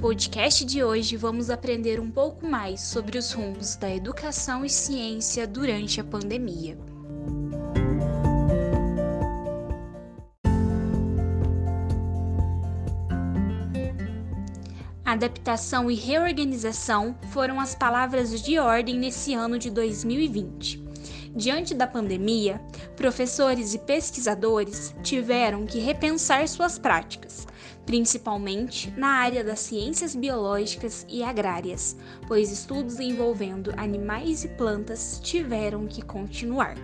podcast de hoje, vamos aprender um pouco mais sobre os rumos da educação e ciência durante a pandemia. Adaptação e reorganização foram as palavras de ordem nesse ano de 2020. Diante da pandemia, professores e pesquisadores tiveram que repensar suas práticas, principalmente na área das ciências biológicas e agrárias, pois estudos envolvendo animais e plantas tiveram que continuar.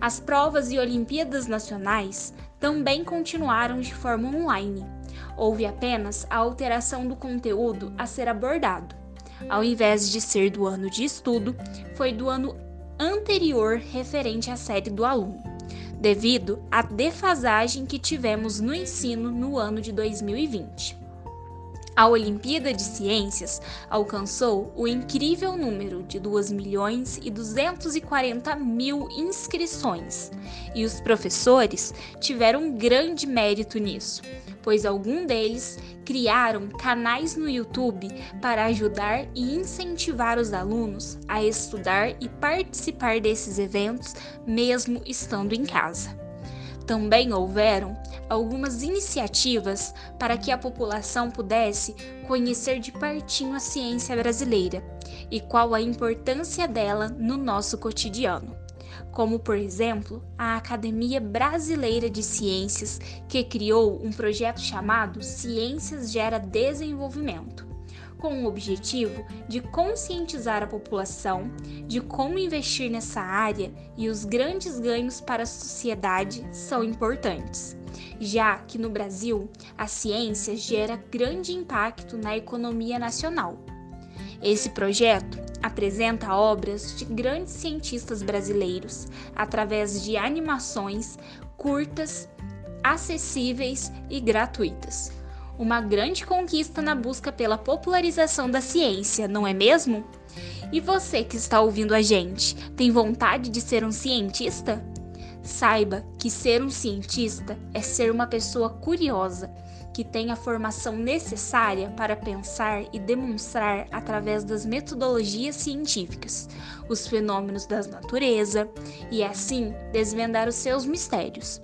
As provas e Olimpíadas Nacionais também continuaram de forma online. Houve apenas a alteração do conteúdo a ser abordado. Ao invés de ser do ano de estudo, foi do ano anterior referente à série do aluno, devido à defasagem que tivemos no ensino no ano de 2020. A Olimpíada de Ciências alcançou o incrível número de 2 milhões e 240 mil inscrições, e os professores tiveram grande mérito nisso, pois alguns deles criaram canais no YouTube para ajudar e incentivar os alunos a estudar e participar desses eventos, mesmo estando em casa. Também houveram algumas iniciativas para que a população pudesse conhecer de pertinho a ciência brasileira e qual a importância dela no nosso cotidiano como por exemplo a Academia Brasileira de Ciências, que criou um projeto chamado Ciências Gera Desenvolvimento, com o objetivo de conscientizar a população de como investir nessa área e os grandes ganhos para a sociedade são importantes, já que no Brasil a ciência gera grande impacto na economia nacional. Esse projeto apresenta obras de grandes cientistas brasileiros através de animações curtas, acessíveis e gratuitas. Uma grande conquista na busca pela popularização da ciência, não é mesmo? E você que está ouvindo a gente, tem vontade de ser um cientista? Saiba que ser um cientista é ser uma pessoa curiosa que tem a formação necessária para pensar e demonstrar através das metodologias científicas os fenômenos da natureza e assim desvendar os seus mistérios.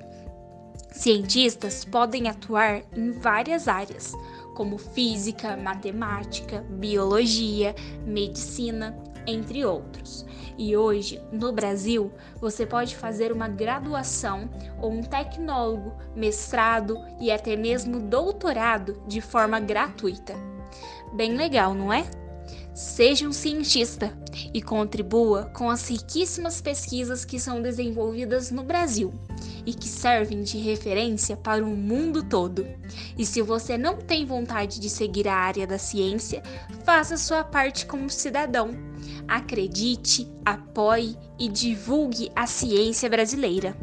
Cientistas podem atuar em várias áreas, como física, matemática, biologia, medicina, entre outros. E hoje, no Brasil, você pode fazer uma graduação ou um tecnólogo, mestrado e até mesmo doutorado de forma gratuita. Bem legal, não é? Seja um cientista e contribua com as riquíssimas pesquisas que são desenvolvidas no Brasil e que servem de referência para o mundo todo. E se você não tem vontade de seguir a área da ciência, faça sua parte como cidadão. Acredite, apoie e divulgue a ciência brasileira.